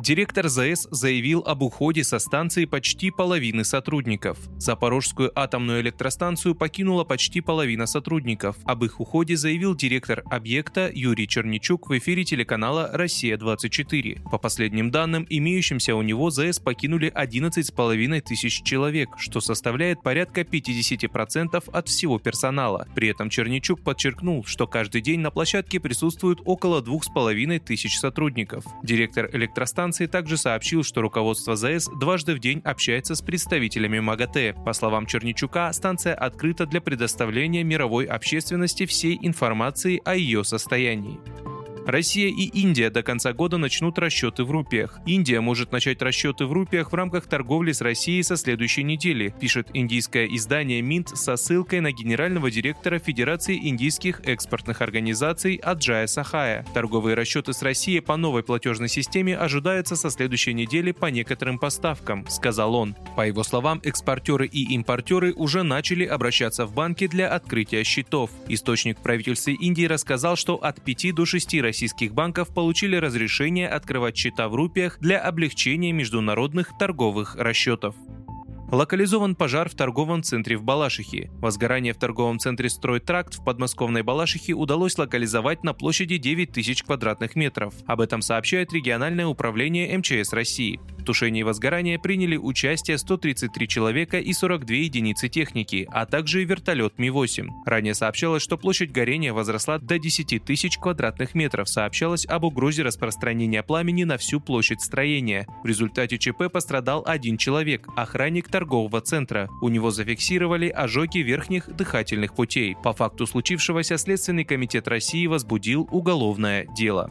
Директор ЗАЭС заявил об уходе со станции почти половины сотрудников. Запорожскую атомную электростанцию покинула почти половина сотрудников. Об их уходе заявил директор объекта Юрий Черничук в эфире телеканала «Россия-24». По последним данным, имеющимся у него ЗАЭС покинули 11,5 тысяч человек, что составляет порядка 50% от всего персонала. При этом Черничук подчеркнул, что каждый день на площадке присутствует около 2,5 тысяч сотрудников. Директор электростанции станции также сообщил, что руководство ЗАЭС дважды в день общается с представителями МАГАТЭ. По словам Черничука, станция открыта для предоставления мировой общественности всей информации о ее состоянии. Россия и Индия до конца года начнут расчеты в рупиях. Индия может начать расчеты в рупиях в рамках торговли с Россией со следующей недели, пишет индийское издание Минт со ссылкой на генерального директора Федерации индийских экспортных организаций Аджая Сахая. Торговые расчеты с Россией по новой платежной системе ожидаются со следующей недели по некоторым поставкам, сказал он. По его словам, экспортеры и импортеры уже начали обращаться в банки для открытия счетов. Источник в правительстве Индии рассказал, что от 5 до 6 российских российских банков получили разрешение открывать счета в рупиях для облегчения международных торговых расчетов. Локализован пожар в торговом центре в Балашихе. Возгорание в торговом центре «Стройтракт» в подмосковной Балашихе удалось локализовать на площади 9 тысяч квадратных метров. Об этом сообщает региональное управление МЧС России. Тушении возгорания приняли участие 133 человека и 42 единицы техники, а также вертолет Ми-8. Ранее сообщалось, что площадь горения возросла до 10 тысяч квадратных метров. Сообщалось об угрозе распространения пламени на всю площадь строения. В результате ЧП пострадал один человек – охранник торгового центра. У него зафиксировали ожоги верхних дыхательных путей. По факту случившегося Следственный комитет России возбудил уголовное дело.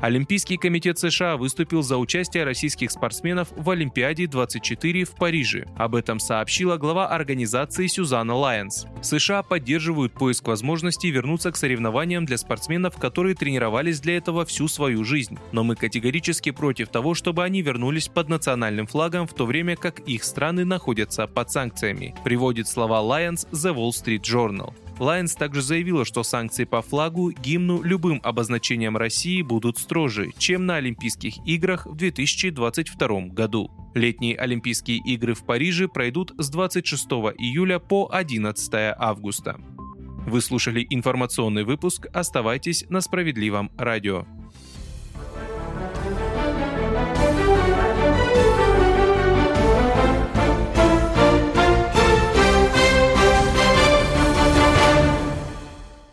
Олимпийский комитет США выступил за участие российских спортсменов в Олимпиаде 24 в Париже. Об этом сообщила глава организации Сюзанна Лайенс. США поддерживают поиск возможностей вернуться к соревнованиям для спортсменов, которые тренировались для этого всю свою жизнь. Но мы категорически против того, чтобы они вернулись под национальным флагом, в то время как их страны находятся под санкциями, приводит слова Лайонс The Wall Street Journal. Лайнс также заявила, что санкции по флагу, гимну, любым обозначением России будут строже, чем на Олимпийских играх в 2022 году. Летние Олимпийские игры в Париже пройдут с 26 июля по 11 августа. Вы слушали информационный выпуск. Оставайтесь на справедливом радио.